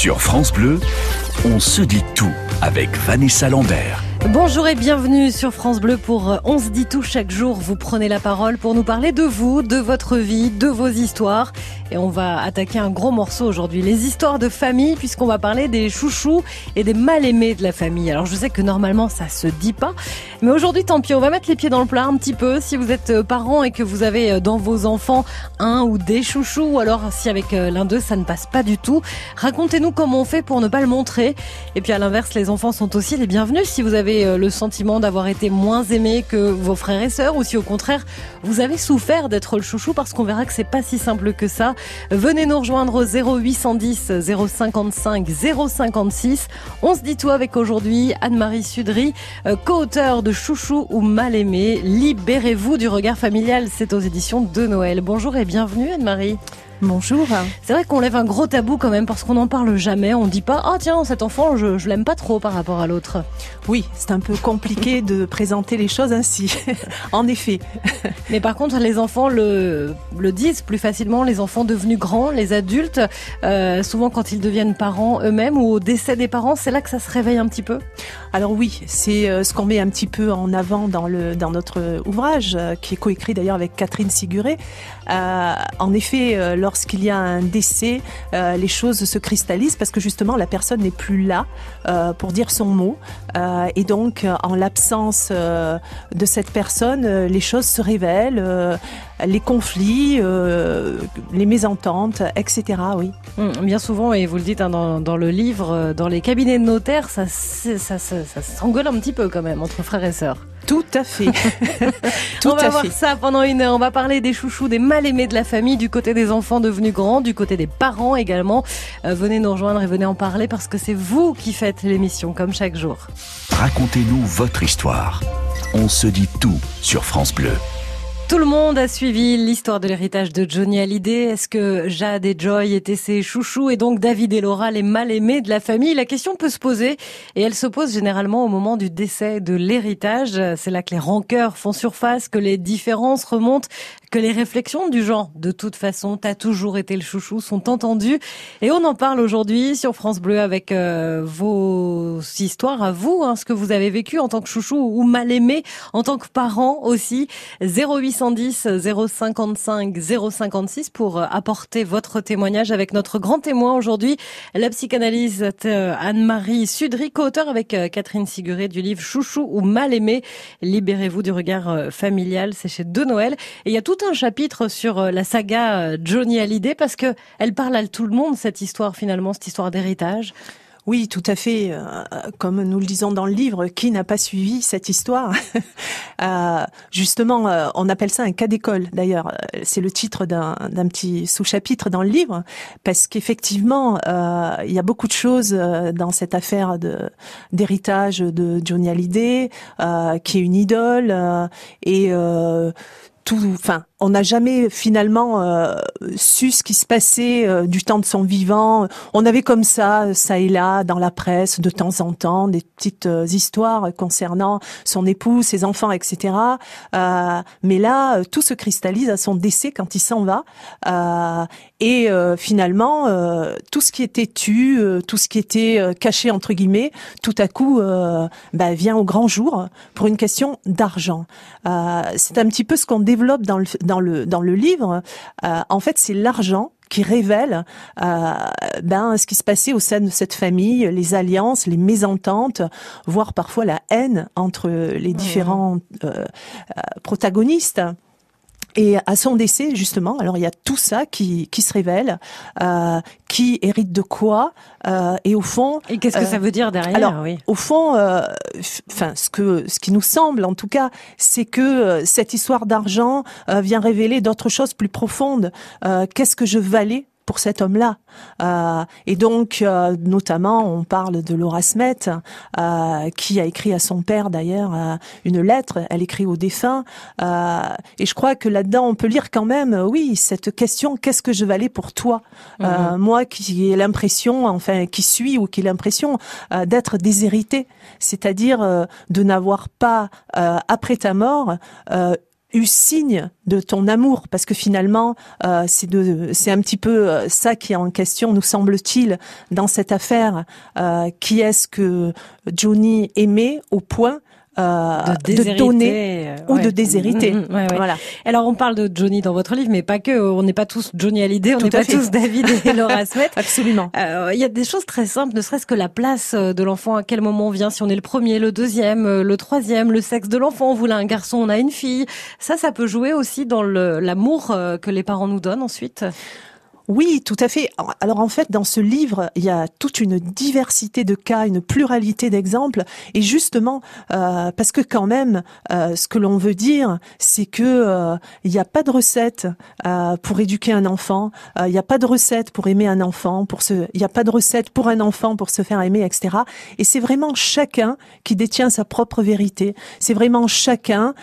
Sur France Bleu, on se dit tout avec Vanessa Lambert. Bonjour et bienvenue sur France Bleu pour On se dit tout chaque jour. Vous prenez la parole pour nous parler de vous, de votre vie, de vos histoires. Et on va attaquer un gros morceau aujourd'hui, les histoires de famille, puisqu'on va parler des chouchous et des mal-aimés de la famille. Alors je sais que normalement ça se dit pas, mais aujourd'hui tant pis, on va mettre les pieds dans le plat un petit peu. Si vous êtes euh, parent et que vous avez euh, dans vos enfants un ou des chouchous, ou alors si avec euh, l'un d'eux ça ne passe pas du tout, racontez-nous comment on fait pour ne pas le montrer. Et puis à l'inverse, les enfants sont aussi les bienvenus si vous avez le sentiment d'avoir été moins aimé que vos frères et sœurs ou si au contraire vous avez souffert d'être le chouchou parce qu'on verra que c'est pas si simple que ça. Venez nous rejoindre au 0810 055 056. On se dit tout avec aujourd'hui Anne-Marie Sudry, euh, co-auteur de Chouchou ou Mal aimé. Libérez-vous du regard familial. C'est aux éditions de Noël. Bonjour et bienvenue Anne-Marie. Bonjour. C'est vrai qu'on lève un gros tabou quand même parce qu'on n'en parle jamais. On dit pas, ah tiens, cet enfant, je, je l'aime pas trop par rapport à l'autre. Oui, c'est un peu compliqué de présenter les choses ainsi. en effet. Mais par contre, les enfants le, le disent plus facilement. Les enfants devenus grands, les adultes, euh, souvent quand ils deviennent parents eux-mêmes ou au décès des parents, c'est là que ça se réveille un petit peu. Alors oui, c'est euh, ce qu'on met un petit peu en avant dans le dans notre ouvrage, euh, qui est coécrit d'ailleurs avec Catherine Siguré. Euh, en effet, euh, lorsqu'il y a un décès, euh, les choses se cristallisent parce que justement la personne n'est plus là pour dire son mot, et donc en l'absence de cette personne, les choses se révèlent, les conflits, euh, les mésententes, etc. Oui. Hum, Bien souvent, et vous le dites hein, dans, dans le livre, euh, dans les cabinets de notaires, ça, ça, ça, ça s'engueule un petit peu quand même entre frères et sœurs. Tout à fait. Tout on va à voir fait. ça pendant une heure. On va parler des chouchous, des mal-aimés de la famille, du côté des enfants devenus grands, du côté des parents également. Euh, venez nous rejoindre et venez en parler parce que c'est vous qui faites l'émission comme chaque jour. Racontez-nous votre histoire. On se dit tout sur France Bleu. Tout le monde a suivi l'histoire de l'héritage de Johnny Hallyday. Est-ce que Jade et Joy étaient ses chouchous et donc David et Laura les mal-aimés de la famille? La question peut se poser et elle se pose généralement au moment du décès de l'héritage. C'est là que les rancœurs font surface, que les différences remontent, que les réflexions du genre de toute façon t'as toujours été le chouchou sont entendues et on en parle aujourd'hui sur France Bleu avec euh, vos histoires à vous, hein, ce que vous avez vécu en tant que chouchou ou mal aimé en tant que parent aussi. 0810 055 056 pour euh, apporter votre témoignage avec notre grand témoin aujourd'hui, la psychanalyste euh, Anne-Marie Sudry, co-auteur avec Catherine Siguré du livre Chouchou ou mal aimé. Libérez-vous du regard familial, c'est chez De Noël. Et il y a tout un chapitre sur euh, la saga euh, Johnny Hallyday parce que elle parle à tout le monde cette histoire finalement, cette histoire d'héritage. Oui, tout à fait. Euh, Comme nous le disons dans le livre, qui n'a pas suivi cette histoire? Justement, on appelle ça un cas d'école. D'ailleurs, c'est le titre d'un petit sous-chapitre dans le livre, parce qu'effectivement, il y a beaucoup de choses dans cette affaire d'héritage de Johnny Hallyday, qui est une idole, et tout, enfin, on n'a jamais finalement euh, su ce qui se passait euh, du temps de son vivant. On avait comme ça, ça et là, dans la presse, de temps en temps, des petites euh, histoires concernant son époux, ses enfants, etc. Euh, mais là, euh, tout se cristallise à son décès quand il s'en va. Et finalement, tout ce qui était tu, tout ce qui était caché entre guillemets, tout à coup, bah, vient au grand jour pour une question d'argent. C'est un petit peu ce qu'on développe dans le le dans le livre. Euh, en fait, c'est l'argent qui révèle euh, ben ce qui se passait au sein de cette famille, les alliances, les mésententes, voire parfois la haine entre les différents euh, protagonistes. Et à son décès, justement, alors il y a tout ça qui, qui se révèle, euh, qui hérite de quoi, euh, et au fond, Et qu'est-ce que Euh, ça veut dire derrière alors, oui. au fond, euh, enfin, ce que, ce qui nous semble, en tout cas, c'est que euh, cette histoire d'argent vient révéler d'autres choses plus profondes. Euh, Qu'est-ce que je valais pour cet homme-là Euh, Et donc, euh, notamment, on parle de Laura Smet, euh, qui a écrit à son père d'ailleurs euh, une lettre. Elle écrit au défunt. Euh, et je crois que là-dedans, on peut lire quand même, oui, cette question qu'est-ce que je valais pour toi? Euh, Moi, qui ai l'impression, enfin, qui suis ou qui ai l'impression euh, d'être déshérité, c'est-à-dire euh, de n'avoir pas, euh, après ta mort, euh, eu signe de ton amour parce que finalement euh, c'est de c'est un petit peu euh, ça qui est en question nous semble-t-il dans cette affaire. Euh, qui est-ce que Johnny aimait au point euh, de, donner euh, ou de déshériter. Mm, mm, voilà. Alors on parle de Johnny dans votre livre, mais pas que. On n'est pas tous Johnny Hallyday, on n'est pas tous David et Laura Smet. Absolument. Euh, il y a des choses très simples, ne serait-ce que la place de l'enfant, à quel moment on vient, si on est le premier, le deuxième, le troisième, le sexe de l'enfant. On voulait un garçon, on a une fille. Ça, ça peut jouer aussi dans l'amour que les parents nous donnent ensuite. Oui, tout à fait. Alors en fait, dans ce livre, il y a toute une diversité de cas, une pluralité d'exemples, et justement euh, parce que quand même, euh, ce que l'on veut dire, c'est que euh, il n'y a pas de recette pour éduquer un enfant, il n'y a pas de recette pour aimer un enfant, pour se, il n'y a pas de recette pour un enfant pour se faire aimer, etc. Et c'est vraiment chacun qui détient sa propre vérité. C'est vraiment chacun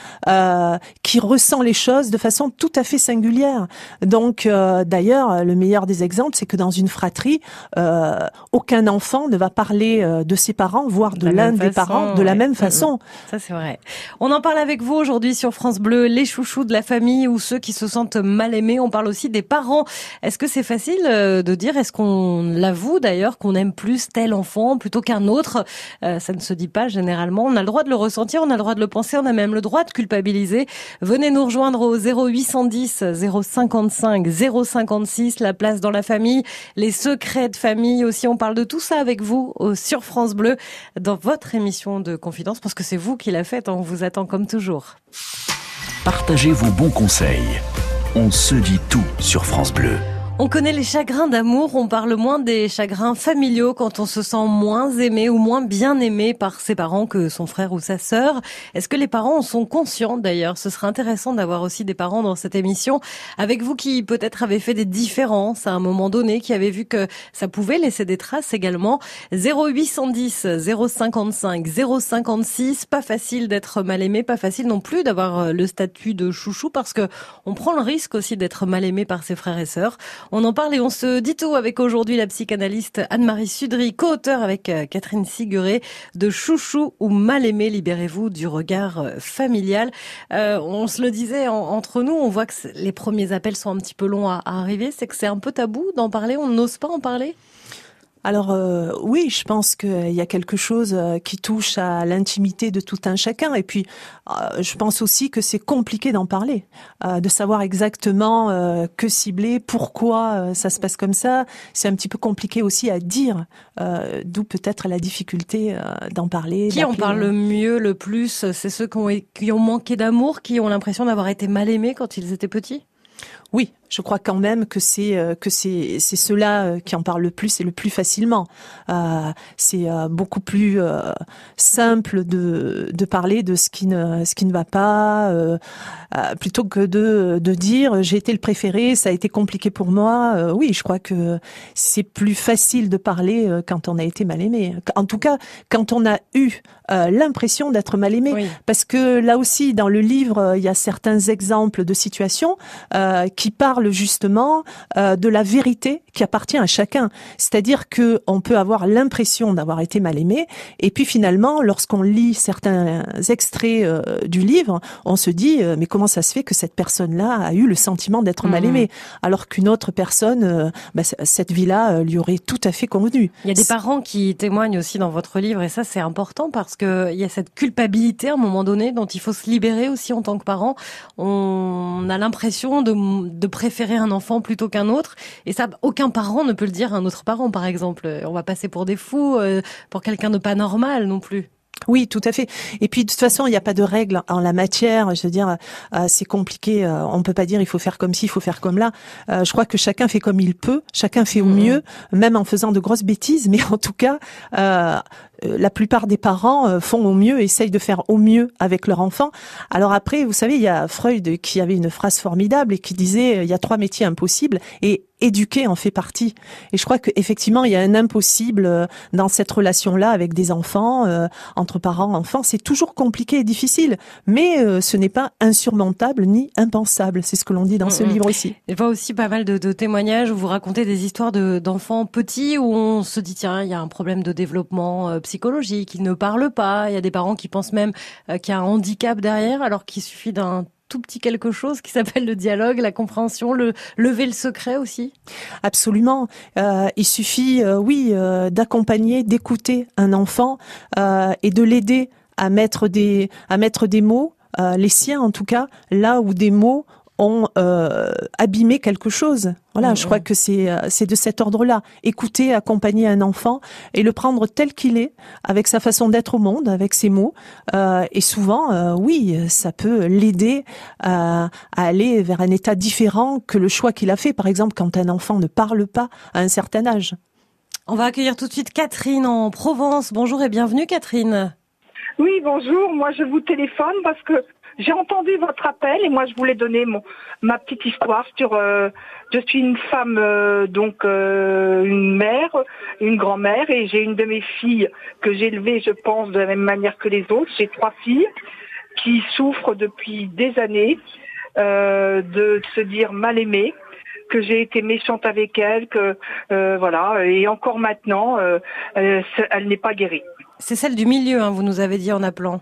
qui ressent les choses de façon tout à fait singulière. Donc d'ailleurs, le meilleur des exemples, c'est que dans une fratrie, euh, aucun enfant ne va parler euh, de ses parents, voire de, l'un des parents, de la même façon. Ça, c'est vrai. On en parle avec vous aujourd'hui sur France Bleu, les chouchous de la famille ou ceux qui se sentent mal aimés. On parle aussi des parents. Est-ce que c'est facile euh, de dire, est-ce qu'on l'avoue d'ailleurs, qu'on aime plus tel enfant plutôt qu'un autre? Ça ne se dit pas généralement. On a le droit de le ressentir, on a le droit de le penser, on a même le droit de culpabiliser. Venez nous rejoindre au 0810 055 056 la place dans la famille, les secrets de famille aussi. On parle de tout ça avec vous sur France Bleu dans votre émission de confidence parce que c'est vous qui la faites. On vous attend comme toujours. Partagez vos bons conseils. On se dit tout sur France Bleu. On connaît les chagrins d'amour, on parle moins des chagrins familiaux quand on se sent moins aimé ou moins bien aimé par ses parents que son frère ou sa sœur. Est-ce que les parents en sont conscients d'ailleurs? Ce serait intéressant d'avoir aussi des parents dans cette émission avec vous qui peut-être avez fait des différences à un moment donné, qui avez vu que ça pouvait laisser des traces également. 0810 055 056, pas facile d'être mal aimé, pas facile non plus d'avoir euh, le statut de chouchou parce que on prend le risque aussi d'être mal aimé par ses frères et sœurs. On en parle et on se dit tout avec aujourd'hui la psychanalyste Anne-Marie Sudry, co-auteur avec euh, Catherine Siguré de Chouchou ou Mal aimé, libérez-vous du regard euh, familial. Euh, on se le disait entre nous, on voit que les premiers appels sont un petit peu longs à arriver, c'est que c'est un peu tabou d'en parler, on n'ose pas en parler? Alors euh, oui, je pense qu'il y a quelque chose euh, qui touche à l'intimité de tout un chacun. Et puis, euh, je pense aussi que c'est compliqué d'en parler, de savoir exactement que cibler, pourquoi ça se passe comme ça. C'est un petit peu compliqué aussi à dire, d'où peut-être la difficulté d'en parler. Qui en parle le mieux, le plus C'est ceux qui ont, qui ont manqué d'amour, qui ont l'impression d'avoir été mal aimés quand ils étaient petits? Oui, je crois quand même que c'est euh, que c'est c'est ceux-là euh, qui en parlent le plus et le plus facilement. Euh, c'est beaucoup plus simple de de parler de ce qui ne ce qui ne va pas plutôt que de de dire j'ai été le préféré, ça a été compliqué pour moi. oui, je crois que c'est plus facile de parler quand on a été mal aimé. En tout cas, quand on a eu l'impression d'être mal aimé, parce que là aussi dans le livre il y a certains exemples de situations qui parle justement euh, de la vérité qui appartient à chacun. C'est-à-dire que on peut avoir l'impression d'avoir été mal aimé, et puis finalement, lorsqu'on lit certains extraits euh, du livre, on se dit euh, mais comment ça se fait que cette personne-là a eu le sentiment d'être mal mhm. aimé, alors qu'une autre personne, bah, cette vie-là lui aurait tout à fait convenu. Il y a des parents qui témoignent aussi dans votre livre, et ça c'est important parce que il y a cette culpabilité à un moment donné dont il faut se libérer aussi en tant que parent. On a l'impression de de préférer un enfant plutôt qu'un autre. Et ça, aucun parent ne peut le dire à un autre parent, par exemple. On va passer pour des fous, euh, pour quelqu'un de pas normal non plus. Oui, tout à fait. Et puis de toute façon, il n'y a pas de règle en la matière. Je veux dire, euh, c'est compliqué. Euh, on peut pas dire il faut faire comme ci, il faut faire comme là. je crois que chacun fait comme il peut, chacun fait au mmh. mieux, même en faisant de grosses bêtises. Mais en tout cas, la plupart des parents euh, font au mieux, essayent de faire au mieux avec leur enfant. Alors après, vous savez, il y a Freud qui avait une phrase formidable et qui disait il y a trois métiers impossibles et éduquer en fait partie. Et je crois qu'effectivement, il y a un impossible euh, dans cette relation-là avec des enfants, entre parents, enfants. C'est toujours compliqué et difficile, mais ce n'est pas insurmontable ni impensable. C'est ce que l'on dit dans ce livre aussi. Il y a aussi pas mal de, témoignages où vous racontez des histoires d'enfants petits où on se dit tiens, il y a un problème de développement psychologique, ils ne parlent pas. Il y a des parents qui pensent même euh, qu'il y a un handicap derrière, alors qu'il suffit d'un tout petit quelque chose qui s'appelle le dialogue, la compréhension, le lever le secret aussi Absolument. Euh, il suffit, euh, oui, d'accompagner, d'écouter un enfant et de l'aider à mettre des à mettre des mots, les siens en tout cas, là où des mots ont euh, abîmé quelque chose. Voilà, je crois que c'est euh, c'est de cet ordre-là. Écouter, accompagner un enfant et le prendre tel qu'il est, avec sa façon d'être au monde, avec ses mots. Euh, et souvent, euh, oui, ça peut l'aider à, à, aller vers un état différent que le choix qu'il a fait. Par exemple, quand un enfant ne parle pas à un certain âge. On va accueillir tout de suite Catherine en Provence. Bonjour et bienvenue, Catherine. Oui, bonjour. Moi, je vous téléphone parce que j'ai entendu votre appel et moi je voulais donner mon ma petite histoire sur. Euh, je suis une femme euh, donc euh, une mère, une grand-mère et j'ai une de mes filles que j'ai élevée, je pense, de la même manière que les autres. J'ai trois filles qui souffrent depuis des années de se dire mal aimées que j'ai été méchante avec elles, que voilà, et encore maintenant, elle n'est pas guérie. C'est celle du milieu, hein, vous nous avez dit en appelant.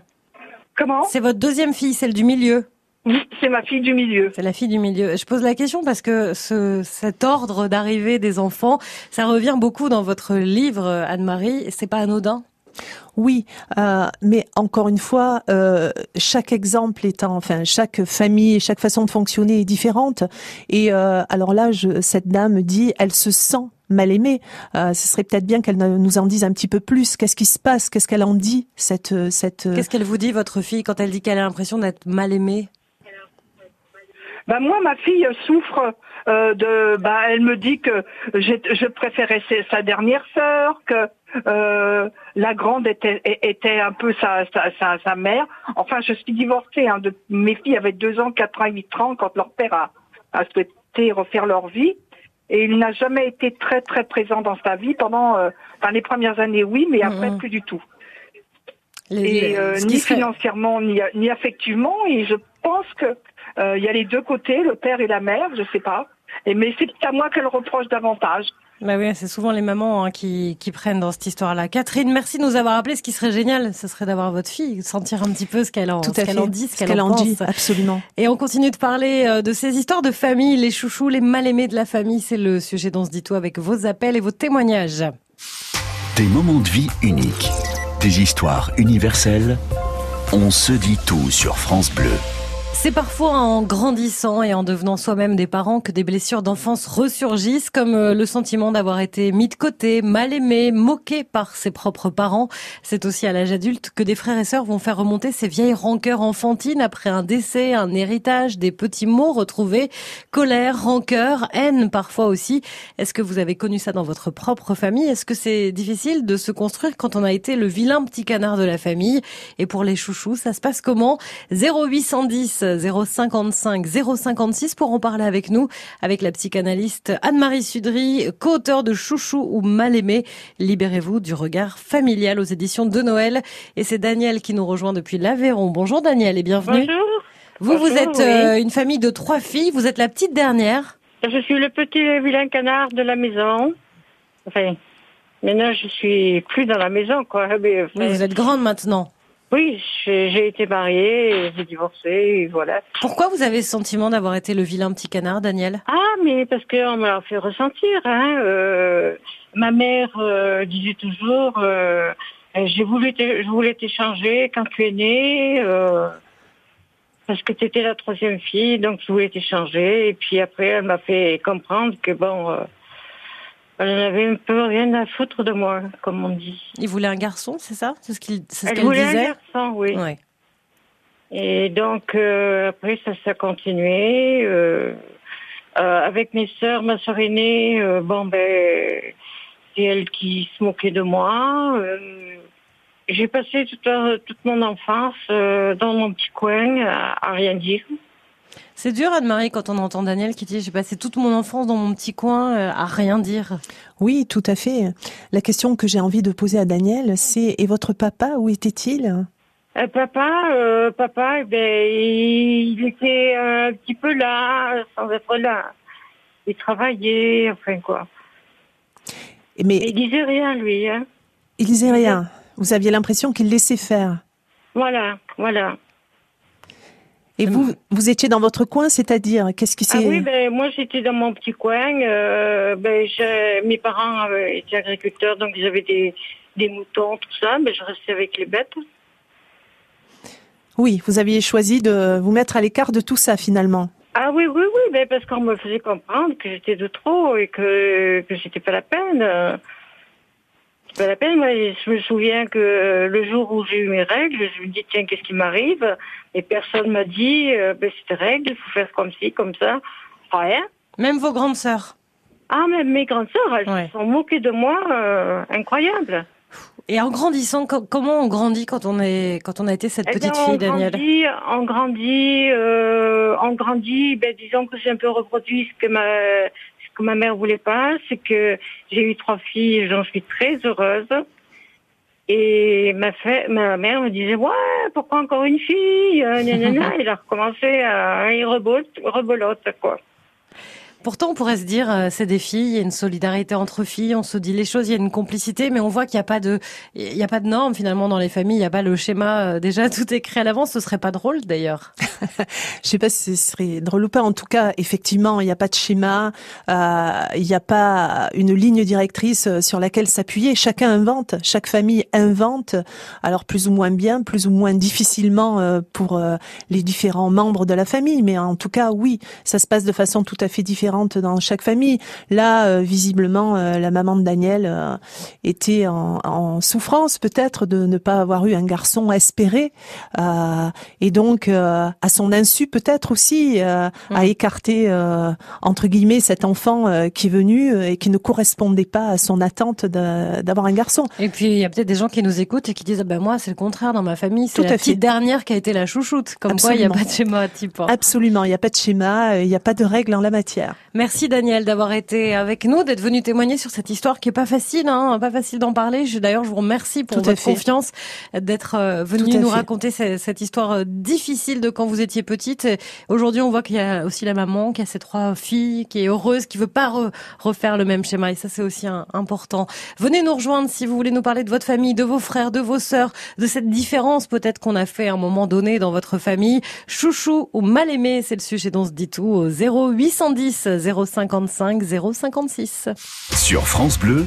Comment C'est votre deuxième fille, celle du milieu. Oui, c'est ma fille du milieu. C'est la fille du milieu. Je pose la question parce que ce, cet ordre d'arrivée des enfants, ça revient beaucoup dans votre livre, Anne-Marie. C'est pas anodin? Oui, euh, mais encore une fois, euh, chaque exemple étant, enfin, chaque famille, chaque façon de fonctionner est différente. Et euh, alors là, je, cette dame dit, elle se sent mal aimée. Euh, ce serait peut-être bien qu'elle nous en dise un petit peu plus. Qu'est-ce qui se passe? Qu'est-ce qu'elle en dit cette cette Qu'est-ce qu'elle vous dit votre fille quand elle dit qu'elle a l'impression d'être mal aimée? Ben moi, ma fille souffre euh, de. Ben, elle me dit que je préférais sa dernière sœur, que euh, la grande était, était un peu sa, sa, sa, mère. Enfin, je suis divorcée. Hein, de, mes filles avaient deux ans, quatre ans, huit ans quand leur père a, a souhaité refaire leur vie. Et il n'a jamais été très très présent dans sa vie pendant euh, les premières années, oui, mais après mmh. plus du tout. et euh, ni financièrement ni, ni affectivement. Et je pense que euh, il y a les deux côtés, le père et la mère, je sais pas. Et mais c'est à moi qu'elle reproche davantage. Bah oui, c'est souvent les mamans hein, qui, qui prennent dans cette histoire-là. Catherine, merci de nous avoir appelé. Ce qui serait génial, ce serait d'avoir votre fille, sentir un petit peu ce qu'elle en, Tout ce en dit, ce qu'elle en, dit, absolument. Et on continue de parler euh, de ces histoires de famille, les chouchous, les mal-aimés de la famille. C'est le sujet dont se dit tout avec vos appels et vos témoignages. Des moments de vie uniques, des histoires universelles. On se dit tout sur France Bleu. C'est parfois en grandissant et en devenant soi-même des parents que des blessures d'enfance ressurgissent, comme euh, le sentiment d'avoir été mis de côté, mal aimé, moqué par ses propres parents. C'est aussi à l'âge adulte que des frères et sœurs vont faire remonter ces vieilles rancœurs enfantines après un décès, un héritage, des petits mots retrouvés, colère, rancœur, haine parfois aussi. Est-ce que vous avez connu ça dans votre propre famille? Est-ce que c'est difficile de se construire quand on a été le vilain petit canard de la famille? Et pour les chouchous, ça se passe comment? 0810 055 056 pour en parler avec nous, avec la psychanalyste Anne-Marie Sudry, co-auteur de Chouchou ou Mal aimé. Libérez-vous du regard familial aux éditions de Noël. Et c'est Daniel qui nous rejoint depuis l'Aveyron. Bonjour Daniel et bienvenue. Bonjour. Vous, vous êtes euh, une famille de trois filles. Vous êtes la petite dernière. Je suis le petit vilain canard de la maison. Enfin, maintenant je suis plus dans la maison, quoi. vous êtes grande maintenant. Oui, j'ai été mariée, j'ai divorcé, et voilà. Pourquoi vous avez le sentiment d'avoir été le vilain petit canard, Daniel? Ah, mais parce qu'on me l'a fait ressentir. Hein. Euh, ma mère euh, disait toujours, euh, j'ai voulu, je voulais t'échanger quand tu es née, euh, parce que tu étais la troisième fille, donc je voulais t'échanger. Et puis après, elle m'a fait comprendre que bon euh, elle n'avait un peu rien à foutre de moi, comme on dit. Il voulait un garçon, c'est ça? C'est ce qu'il ce Elle voulait un garçon, oui. Et donc, euh, après, ça s'est continué. Euh, euh, avec mes sœurs, ma sœur aînée, euh, bon, ben, c'est elle qui se moquait de moi. Euh, j'ai passé toute, toute mon enfance dans mon petit coin à, à rien dire. C'est dur, Anne-Marie, quand on entend Daniel qui dit j'ai passé toute mon enfance dans mon petit coin euh, à rien dire. Oui, tout à fait. La question que j'ai envie de poser à Daniel, c'est et votre papa, où était-il? Euh, Papa, euh, papa, eh ben, il était un petit peu là, sans être là. Il travaillait, enfin quoi. Mais il disait rien, lui. Hein. Il disait rien. Vous aviez l'impression qu'il laissait faire. Voilà, voilà. Et vous, vous étiez dans votre coin, c'est-à-dire qu'est-ce qui s'est Ah oui, ben moi j'étais dans mon petit coin. Euh, ben, mes parents étaient agriculteurs, donc ils avaient des, des moutons, tout ça. Ben, je restais avec les bêtes. Oui, vous aviez choisi de vous mettre à l'écart de tout ça finalement. Ah oui, oui, oui, ben parce qu'on me faisait comprendre que j'étais de trop et que que c'était pas la peine. Pas la peine. Moi, je me souviens que le jour où j'ai eu mes règles, je me dis tiens, qu'est-ce qui m'arrive? Et personne m'a dit euh, ben c'est règles, il faut faire comme ci, comme ça. Rien. Même vos grandes sœurs? Ah, même mes grandes sœurs, elles se sont moquées de moi, euh, incroyable. Et en grandissant, comment on grandit quand on est quand on a été cette eh petite fille, Daniel? On grandit, euh, on grandit. Ben, disons que j'ai un peu reproduit ce que ma que ma mère voulait pas, c'est que j'ai eu trois filles, j'en suis très heureuse. Et ma, ma mère me disait ouais pourquoi encore une fille, euh, Elle a recommencé à rebolote quoi. Pourtant, on pourrait se dire, euh, c'est des filles, il y a une solidarité entre filles, on se dit les choses, il y a une complicité, mais on voit qu'il n'y a pas de, il y a pas de normes finalement dans les familles, il n'y a pas le schéma euh, déjà tout écrit à l'avance. Ce serait pas drôle d'ailleurs. Je sais pas si ce serait drôle ou pas. En tout cas, effectivement, il n'y a pas de schéma, euh, il n'y a pas une ligne directrice sur laquelle s'appuyer. Chacun invente, chaque famille invente. Alors plus ou moins bien, plus ou moins difficilement pour les différents membres de la famille, mais en tout cas, oui, ça se passe de façon tout à fait différente dans chaque famille. Là, euh, visiblement, euh, la maman de Daniel euh, était en, souffrance peut-être de ne pas avoir eu un garçon espéré, et donc à son insu peut-être aussi a mm. écarté entre guillemets cet enfant qui est venu et qui ne correspondait pas à son attente d'avoir un garçon. Et puis il y a peut-être des gens qui nous écoutent et qui disent ah ben moi c'est le contraire dans ma famille, c'est la petite dernière qui a été la chouchoute. Comme quoi il n'y a pas de schéma type. Hein. Absolument, il n'y a pas de schéma, il n'y a pas de règles en la matière. Merci Daniel d'avoir été avec nous, d'être venu témoigner sur cette histoire qui est pas facile, hein, pas facile d'en parler. D'ailleurs, je vous remercie pour votre confiance d'être euh, venu nous raconter cette, histoire euh, difficile de quand vous étiez petite. Aujourd'hui, on voit qu'il y a aussi la maman qui a ses trois filles, qui est heureuse, qui veut pas refaire le même schéma. Et ça, c'est aussi important. Venez nous rejoindre si vous voulez nous parler de votre famille, de vos frères, de vos sœurs, de cette différence peut-être qu'on a fait à un moment donné dans votre famille. Chouchou ou mal aimé, c'est le sujet dont on se dit tout au 0810 055 056. Sur France Bleu,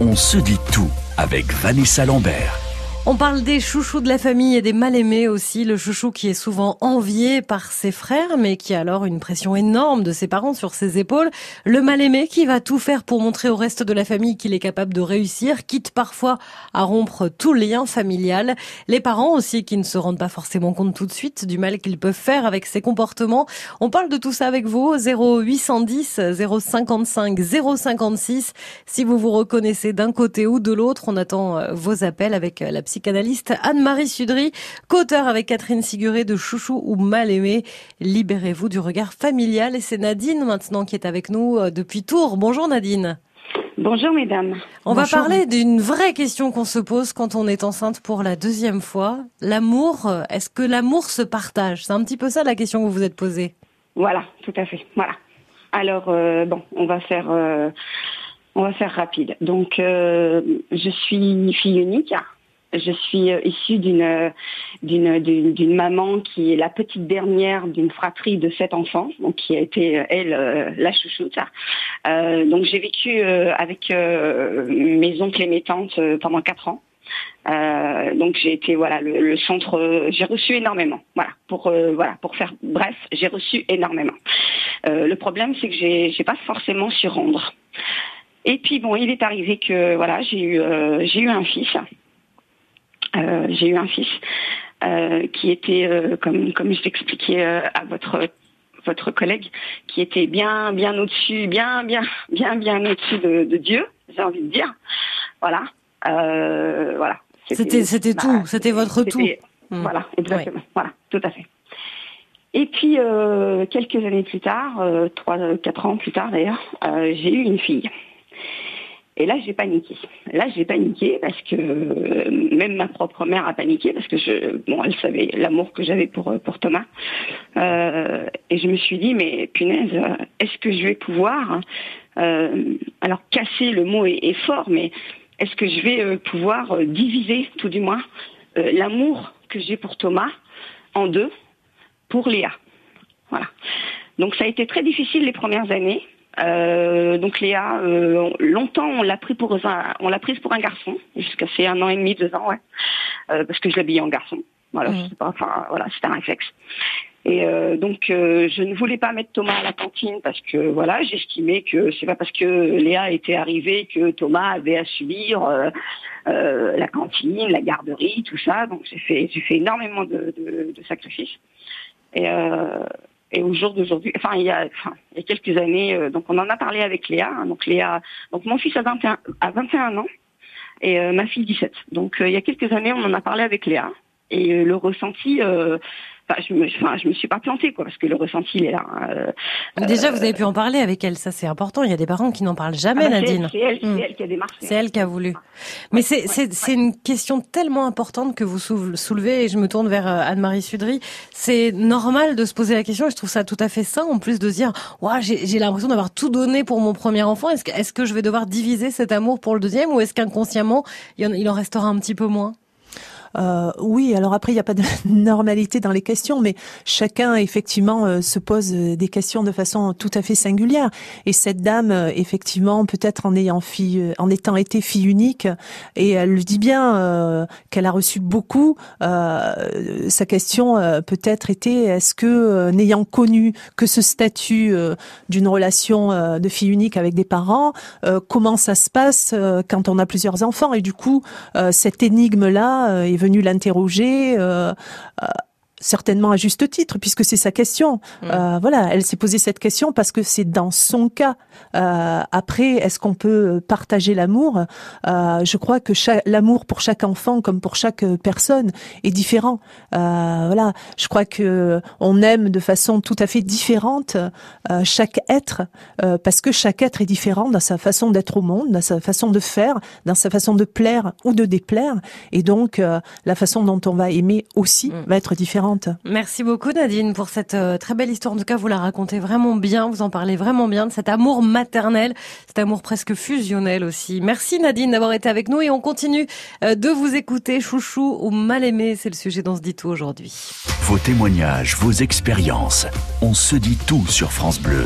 on se dit tout avec Vanessa Lambert. On parle des chouchous de la famille et des mal-aimés aussi. Le chouchou qui est souvent envié par ses frères, mais qui a alors une pression énorme de ses parents sur ses épaules. Le mal-aimé qui va tout faire pour montrer au reste de la famille qu'il est capable de réussir, quitte parfois à rompre tout lien familial. Les parents aussi qui ne se rendent pas forcément compte tout de suite du mal qu'ils peuvent faire avec ses comportements. On parle de tout ça avec vous 0810 055 056. Si vous vous reconnaissez d'un côté ou de l'autre, on attend euh, vos appels avec euh, la psy psychanalyste Anne-Marie Sudry, co-auteur avec Catherine Siguré de Chouchou ou Mal aimé. Libérez-vous du regard familial. Et c'est Nadine maintenant qui est avec nous euh, depuis Tours. Bonjour Nadine. Bonjour mesdames. On va parler d'une vraie question qu'on se pose quand on est enceinte pour la deuxième fois. L'amour, euh, est-ce que l'amour se partage? C'est un petit peu ça la question que vous vous êtes posée. Voilà, tout à fait. Voilà. Alors euh, bon, on va faire on va faire rapide. Donc je suis fille unique. Je suis euh, issue d'une d'une d'une maman qui est la petite dernière d'une fratrie de sept enfants, donc qui a été euh, elle euh, la chouchoute. Euh, donc j'ai vécu avec mes oncles et mes tantes pendant quatre ans. Euh, donc j'ai été voilà le, centre, j'ai reçu énormément. Voilà pour voilà pour faire bref, j'ai reçu énormément. le problème c'est que j'ai j'ai pas forcément su rendre. Et puis bon, il est arrivé que voilà j'ai eu j'ai eu un fils euh, j'ai eu un fils euh, qui était, euh, comme, comme je l'expliquais à votre votre collègue, qui était bien bien au-dessus, bien bien bien bien au-dessus de, Dieu, j'ai envie de dire. Voilà, voilà. C'était c'était bah, tout, c'était votre tout. Mmh. Voilà, exactement. Voilà, tout à fait. Et puis quelques années plus tard, trois, quatre ans plus tard d'ailleurs, j'ai eu une fille. Et là, j'ai paniqué. Là, j'ai paniqué parce que euh, même ma propre mère a paniqué parce que je, bon, elle savait l'amour que j'avais pour pour Thomas. Euh, et je me suis dit, mais punaise, est-ce que je vais pouvoir, euh, alors casser le mot est, fort, mais est-ce que je vais pouvoir diviser, tout du moins, l'amour que j'ai pour Thomas en deux pour Léa? Voilà. Donc ça a été très difficile les premières années. Euh, donc Léa, euh, longtemps on l'a pris pour un, on l'a prise pour un garçon jusqu'à c'est un an et demi, deux ans, ouais, euh, parce que je l'habillais en garçon. Voilà, je sais pas, enfin voilà, c'était un réflexe. Et euh, donc euh, je ne voulais pas mettre Thomas à la cantine parce que voilà, j'estimais que c'est pas parce que Léa était arrivée que Thomas avait à subir euh, euh, la cantine, la garderie, tout ça. Donc j'ai fait j'ai fait énormément de, de, de sacrifices. Et euh, et au jour d'aujourd'hui, enfin il y a, enfin, il y a quelques années, euh, donc on en a parlé avec Léa. hein, donc Léa, donc mon fils a 21, a 21 ans et euh, ma fille 17. Donc euh, il y a quelques années, on en a parlé avec Léa et euh, le ressenti. Euh, Enfin, je me, enfin, je me suis pas plantée, quoi, parce que le ressenti, il est là. Euh, Déjà, vous avez pu en parler avec elle, ça c'est important. Il y a des parents qui n'en parlent jamais, ah bah, Nadine. C'est elle, c'est Mm. elle qui a démarché. C'est elle qui a voulu. Mais c'est ouais, c'est c'est une question tellement importante que vous soulevez et je me tourne vers euh, Anne-Marie Sudry. C'est normal de se poser la question et je trouve ça tout à fait sain en plus de dire "Ouah, j'ai l'impression d'avoir tout donné pour mon premier enfant. Est-ce que est-ce que je vais devoir diviser cet amour pour le deuxième ou est-ce qu'inconsciemment il en, il en restera un petit peu moins? Euh, oui, alors après, il n'y a pas de normalité dans les questions, mais chacun, effectivement, euh, se pose euh, des questions de façon tout à fait singulière. Et cette dame, euh, effectivement, peut-être en ayant fille, en étant été fille unique, et elle le dit bien, qu'elle a reçu beaucoup, euh, sa question peut-être était, est-ce que, n'ayant connu que ce statut d'une relation de fille unique avec des parents, comment ça se passe quand on a plusieurs enfants? Et du coup, cette énigme-là est venue l'interroger. Certainement à juste titre, puisque c'est sa question. Euh, voilà, elle s'est posé cette question parce que c'est dans son cas. Euh, après, est-ce qu'on peut partager l'amour? Euh, Je crois que l'amour pour chaque enfant, comme pour chaque personne, est différent. Euh, voilà, je crois que on aime de façon tout à fait différente euh, chaque être, euh, parce que chaque être est différent dans sa façon d'être au monde, dans sa façon de faire, dans sa façon de plaire ou de déplaire, et donc euh, la façon dont on va aimer aussi Mm. va être différente. Merci beaucoup Nadine pour cette euh, très belle histoire. En tout cas, vous la racontez vraiment bien, vous en parlez vraiment bien de cet amour maternel, cet amour presque fusionnel aussi. Merci Nadine d'avoir été avec nous et on continue euh, de vous écouter. Chouchou ou mal aimé, c'est le sujet dont se dit tout aujourd'hui. Vos témoignages, vos expériences. On se dit tout sur France Bleu.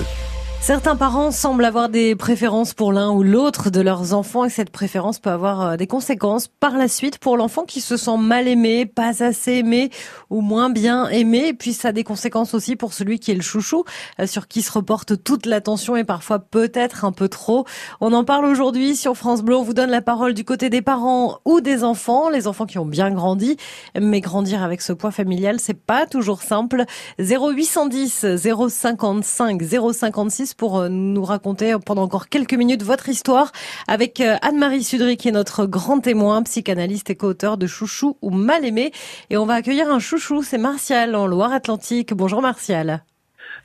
Certains parents semblent avoir des préférences pour l'un ou l'autre de leurs enfants et cette préférence peut avoir euh, des conséquences par la suite pour l'enfant qui se sent mal aimé, pas assez aimé ou moins bien aimé. Et puis ça a des conséquences aussi pour celui qui est le chouchou, euh, sur qui se reporte toute l'attention et parfois peut-être un peu trop. On en parle aujourd'hui sur France Bleu. On vous donne la parole du côté des parents ou des enfants, les enfants qui ont bien grandi. Mais grandir avec ce poids familial, c'est pas toujours simple. 0810 055 056 pour euh, nous raconter pendant encore quelques minutes votre histoire avec euh, Anne-Marie Sudry qui est notre grand témoin, psychanalyste et co-auteur de Chouchou ou Mal aimé. Et on va accueillir un chouchou, c'est Martial en Loire-Atlantique. Bonjour Martial.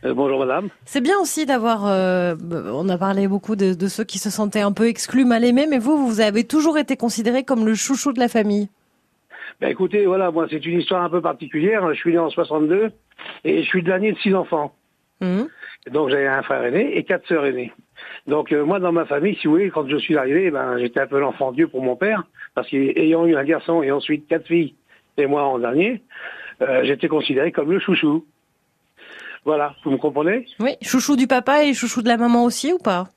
Euh, bonjour madame. C'est bien aussi d'avoir, euh, on a parlé beaucoup de, de ceux qui se sentaient un peu exclus, mal aimés, mais vous, vous avez toujours été considéré comme le chouchou de la famille. Ben écoutez, voilà, moi c'est une histoire un peu particulière. Je suis né en 62 et je suis de l'année de six enfants. Mhm. Donc j'avais un frère aîné et quatre sœurs aînées. Donc euh, moi dans ma famille, si vous voulez, quand je suis arrivé, ben j'étais un peu l'enfant Dieu pour mon père, parce qu'ayant eu un garçon et ensuite quatre filles et moi en dernier, euh, j'étais considéré comme le chouchou. Voilà, vous me comprenez? Oui, chouchou du papa et chouchou de la maman aussi ou pas?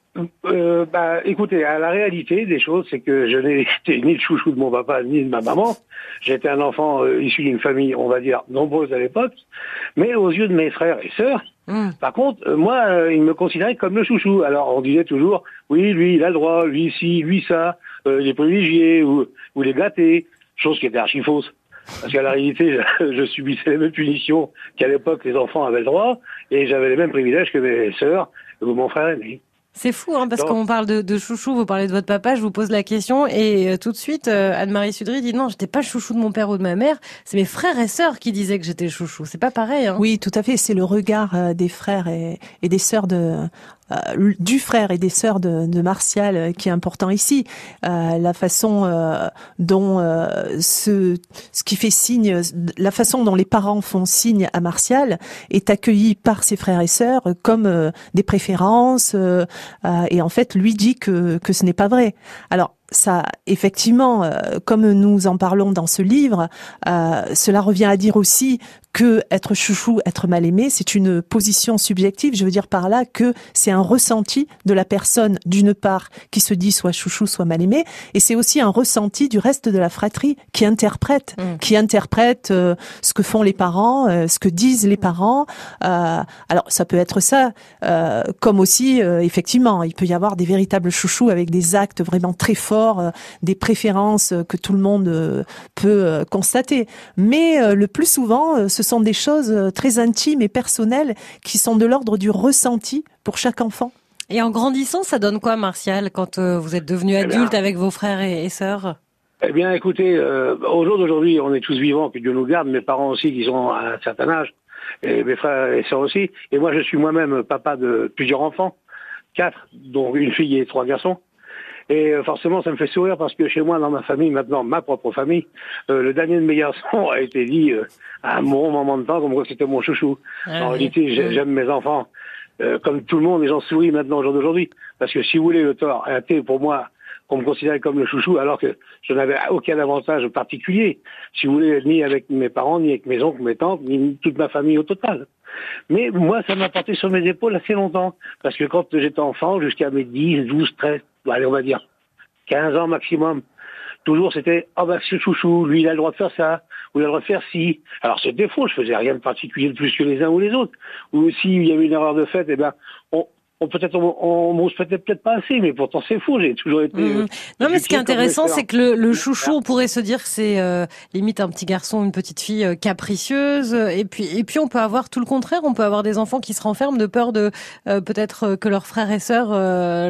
Euh, bah, écoutez, à la réalité des choses, c'est que je n'ai été ni le chouchou de mon papa ni de ma maman. J'étais un enfant euh, issu d'une famille, on va dire, nombreuse à l'époque, mais aux yeux de mes frères et sœurs, Mhm. par contre, euh, moi, euh, ils me considéraient comme le chouchou. Alors, on disait toujours, oui, lui, il a le droit, lui, ci, lui, ça, euh, les privilégiés ou, ou les gâtés, chose qui était archi fausse. Parce qu'à la réalité, je, je subissais les mêmes punitions qu'à l'époque les enfants avaient le droit, et j'avais les mêmes privilèges que mes sœurs ou mon frère aîné. C'est fou, hein, parce qu'on parle de, de chouchou, vous parlez de votre papa, je vous pose la question, et euh, tout de suite, euh, Anne-Marie Sudry dit non, j'étais pas chouchou de mon père ou de ma mère, c'est mes frères et sœurs qui disaient que j'étais chouchou. C'est pas pareil, hein. Oui, tout à fait. C'est le regard euh, des frères et, et des sœurs de euh, du frère et des sœurs de, de Martial euh, qui est important ici. Euh, la façon euh, dont euh, ce ce qui fait signe, la façon dont les parents font signe à Martial est accueilli par ses frères et sœurs comme euh, des préférences. Euh, et en fait, lui dit que que ce n'est pas vrai. Alors ça, effectivement, euh, comme nous en parlons dans ce livre, euh, cela revient à dire aussi que être chouchou, être mal aimé, c'est une position subjective. Je veux dire par là que c'est un ressenti de la personne, d'une part, qui se dit soit chouchou, soit mal aimé, et c'est aussi un ressenti du reste de la fratrie qui interprète, mm. qui interprète euh, ce que font les parents, euh, ce que disent les parents. Euh, alors ça peut être ça, comme aussi, effectivement, il peut y avoir des véritables chouchous avec des actes vraiment très forts, des préférences que tout le monde peut constater. Mais le plus souvent, ce sont des choses euh, très intimes et personnelles qui sont de l'ordre du ressenti pour chaque enfant. Et en grandissant, ça donne quoi, Martial, quand euh, vous êtes devenu eh adulte avec vos frères et, sœurs? Eh bien, écoutez, euh, au jour d'aujourd'hui, on est tous vivants, que Dieu nous garde, mes parents aussi qui sont à un certain âge, et mes frères et sœurs aussi. Et moi, je suis moi-même papa de plusieurs enfants, quatre, dont une fille et trois garçons. Et euh, forcément, ça me fait sourire parce que chez moi, dans ma famille, maintenant, ma propre famille, euh, le dernier de mes garçons a été dit euh, à un bon moment de temps comme quoi c'était mon chouchou. Ah en réalité, j'aime mes enfants. comme tout le monde, les gens sourient maintenant au jour d'aujourd'hui. Parce que si vous voulez, le tort a été pour moi qu'on me considérait comme le chouchou alors que je n'avais aucun avantage particulier, si vous voulez, ni avec mes parents, ni avec mes oncles, mes tantes, ni toute ma famille au total. Mais moi, ça m'a porté sur mes épaules assez longtemps. Parce que quand j'étais enfant, jusqu'à mes 10, 12, 13, allez, on va dire 15 ans maximum, toujours c'était, oh bah ce chouchou, lui il a le droit de faire ça, ou il a le droit de faire ci. Alors c'était faux, je faisais rien de particulier de plus que les uns ou les autres. Ou s'il y avait une erreur de fait, eh ben, on, on peut-être on, on, peut-être pas assez, mais pourtant c'est fou. J'ai toujours été. Mhm. Euh, non, mais ce qui est intéressant, c'est que le, le, chouchou, on pourrait se dire que c'est euh, limite un petit garçon, une petite fille euh, capricieuse, et puis et puis on peut avoir tout le contraire. On peut avoir des enfants qui se renferment de peur de peut-être que leurs frères et sœurs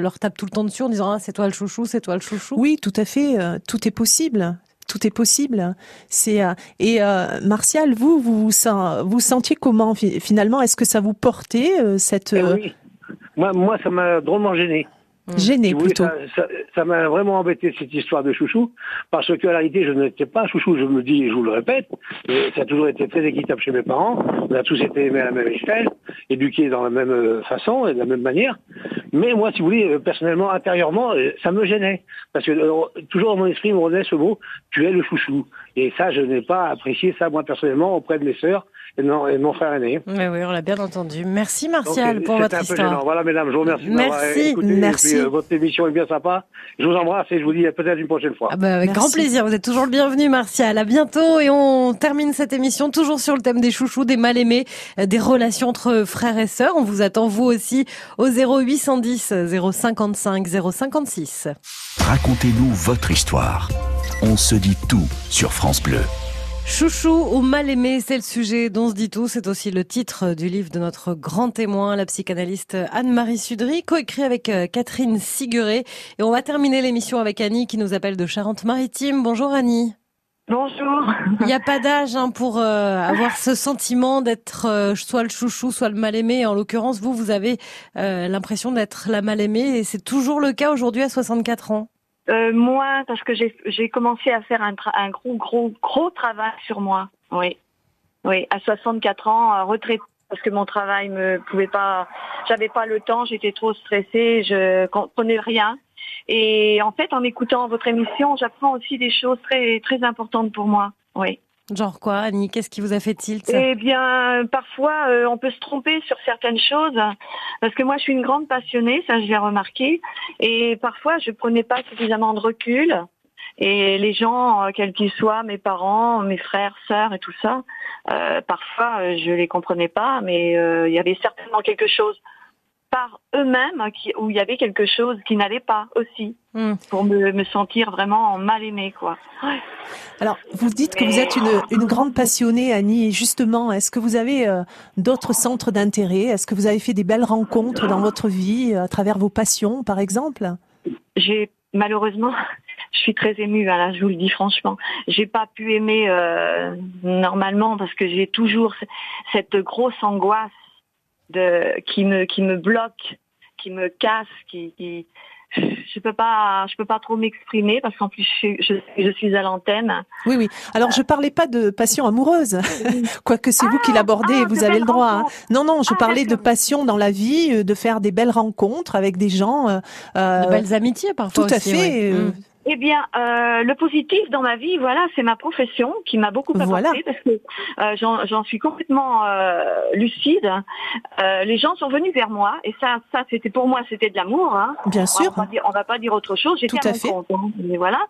leur tapent tout le temps dessus en disant ah c'est toi le chouchou, c'est toi le chouchou. Oui, tout à fait. tout est possible tout est possible. C'est et Martial, vous vous vous sentiez comment finalement? Est-ce que ça vous portait cette eh oui. Moi, moi, ça m'a drôlement gêné. Gêné plutôt. Ça m'a vraiment embêté cette histoire de chouchou, parce que à la réalité, je n'étais pas chouchou, je me dis, je vous le répète, et ça a toujours été très équitable chez mes parents. On a tous été aimés à la même échelle, éduqués dans la même euh, façon et de la même manière. Mais moi, si vous voulez, euh, personnellement, intérieurement, euh, ça me gênait, parce que toujours dans mon esprit me revenait ce mot, tu es le chouchou. Et ça, je n'ai pas apprécié ça moi personnellement auprès de mes sœurs et, non, et mon frère aîné. Oui, oui, on l'a bien entendu. Merci Martial pour votre histoire. Voilà, mesdames, je vous remercie. Merci, merci. Euh, votre émission est bien sympa. Je vous embrasse et je vous dis peut-être une prochaine fois. Ah bah, avec grand plaisir. Vous êtes toujours le bienvenu, Martial. À bientôt et on termine cette émission toujours sur le thème des chouchous, des mal aimés, euh, des relations entre frères et sœurs. On vous attend vous aussi au 0810 055 056. Racontez-nous votre histoire. On se dit tout sur France Bleu. Chouchou ou mal aimé, c'est le sujet dont se dit tout. C'est aussi le titre du livre de notre grand témoin, la psychanalyste Anne-Marie Sudry, coécrit avec euh, Catherine Sigueret. Et on va terminer l'émission avec Annie qui nous appelle de Charente-Maritime. Bonjour Annie. Bonjour. Il n'y a pas d'âge hein, pour euh, avoir ce sentiment d'être euh, soit le chouchou, soit le mal aimé. En l'occurrence, vous, vous avez l'impression d'être la mal aimée et c'est toujours le cas aujourd'hui à 64 ans. Euh, moins parce que j'ai commencé à faire un, un, gros gros gros travail sur moi. Oui, oui, à 64 ans, retraite parce que mon travail me pouvait pas, j'avais pas le temps, j'étais trop stressée, je comprenais rien. Et en fait, en écoutant votre émission, j'apprends aussi des choses très très importantes pour moi. Oui. Genre quoi, Annie Qu'est-ce qui vous a fait tilt? Eh bien, parfois, euh, on peut se tromper sur certaines choses. Parce que moi, je suis une grande passionnée, ça je l'ai remarqué. Et parfois, je prenais pas suffisamment de recul. Et les gens, euh, quels qu'ils soient, mes parents, mes frères, sœurs et tout ça, euh, parfois, je les comprenais pas, mais il y avait certainement quelque chose par eux-mêmes où il y avait quelque chose qui n'allait pas aussi hmm. pour me, me, sentir vraiment mal aimée quoi. Alors vous dites que vous êtes une, une grande passionnée Annie justement est-ce que vous avez euh, d'autres centres d'intérêt? Est-ce que vous avez fait des belles rencontres dans votre vie euh, à travers vos passions par exemple? J'ai malheureusement je suis très émue, hein, là, je vous le dis franchement. J'ai pas pu aimer euh, normalement parce que j'ai toujours cette grosse angoisse de qui me qui me bloque, qui me casse, qui, qui je peux pas je peux pas trop m'exprimer parce qu'en plus je, je, je, suis à l'antenne. Oui oui. Alors je parlais pas de passion amoureuse, quoique c'est vous qui ah, l'abordez et ah, vous avez le droit. Hein. Non non, je ah, parlais de passion dans la vie, euh, de faire des belles rencontres avec des gens. Euh, de belles amitiés parfois. Tout à fait. Euh, mm. Eh bien, euh, le positif dans ma vie, voilà, c'est ma profession qui m'a beaucoup apporté Voilà. parce que euh, j'en j'en suis complètement euh, lucide. Euh, les gens sont venus vers moi et ça, ça c'était pour moi, c'était de l'amour. Hein. Bien On sûr. va pas dire, on va pas dire autre chose. J'étais Tout à, à mon fait. compte. hein. Mais voilà.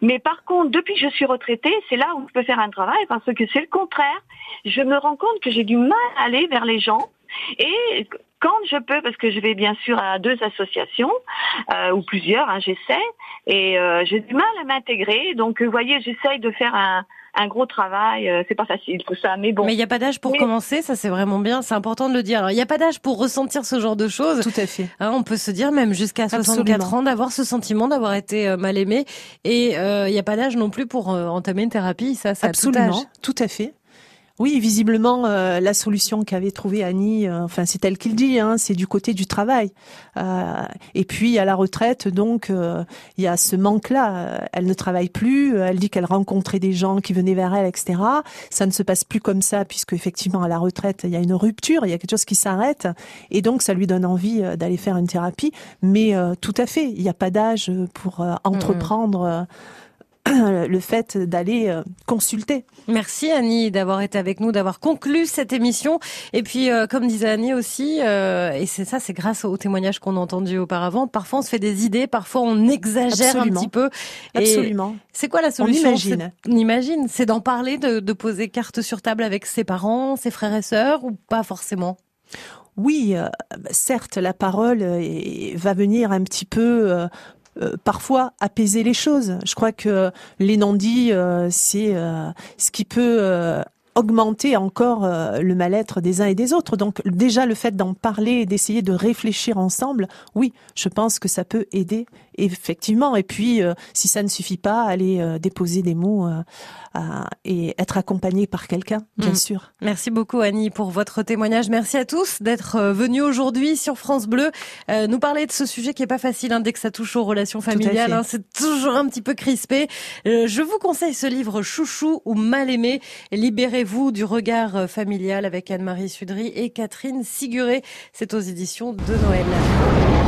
Mais par contre, depuis que je suis retraitée, c'est là où je peux faire un travail parce que c'est le contraire. Je me rends compte que j'ai du mal à aller vers les gens et quand je peux, parce que je vais bien sûr à deux associations euh, ou plusieurs, hein, j'essaie et euh, j'ai du mal à m'intégrer. Donc, vous voyez, j'essaye de faire un, un gros travail. Euh, c'est pas facile tout ça, mais bon. Mais il n'y a pas d'âge pour Mais- commencer, ça c'est vraiment bien, c'est important de le dire. Alors il n'y a pas d'âge pour ressentir ce genre de choses. Tout à fait. Hein, on peut se dire même jusqu'à 64 Absolument. ans d'avoir ce sentiment d'avoir été euh, mal aimé et euh, il n'y a pas d'âge non plus pour euh, entamer une thérapie, ça c'est à tout âge. Absolument, tout à fait. Oui, visiblement, euh, la solution qu'avait trouvée Annie, euh, enfin c'est elle qui le dit, hein, c'est du côté du travail. Euh, et puis à la retraite, donc euh, il y a ce manque-là. Euh, Elle ne travaille plus. euh, Elle dit qu'elle rencontrait des gens qui venaient vers elle, etc. Ça ne se passe plus comme ça puisque effectivement à la retraite il y a une rupture, il y a quelque chose qui s'arrête, et donc ça lui donne envie d'aller faire une thérapie. Mais euh, tout à fait, il n'y a pas d'âge pour euh, entreprendre. le fait d'aller euh, consulter. Merci Annie d'avoir été avec nous, d'avoir conclu cette émission. Et puis, euh, comme disait Annie aussi, euh, et c'est ça, c'est grâce aux témoignages qu'on a entendus auparavant. Parfois, on se fait des idées, parfois on exagère Absolument. un petit peu. Et Absolument. C'est quoi la solution? imagine. C'est- On imagine. C'est d'en parler, de, de poser carte sur table avec ses parents, ses frères et sœurs, ou pas forcément? Oui, euh, certes, la parole euh, va venir un petit peu. euh, euh, parfois apaiser les choses. Je crois que les non-dits, euh, c'est euh, ce qui peut augmenter encore euh, le mal-être des uns et des autres. Donc déjà le fait d'en parler et d'essayer de réfléchir ensemble, oui, je pense que ça peut aider effectivement. Et puis euh, si ça ne suffit pas, aller euh, déposer des mots et être accompagné par quelqu'un, bien Mm. sûr. Merci beaucoup Annie pour votre témoignage. Merci à tous d'être venus aujourd'hui sur France Bleu nous parler de ce sujet qui est pas facile hein, dès que ça touche aux relations familiales. hein, c'est toujours un petit peu crispé. Je vous conseille ce livre Chouchou ou Mal aimé. Libérez-vous du regard euh, familial avec Anne-Marie Sudry et Catherine Siguré? C'est aux éditions de Noël.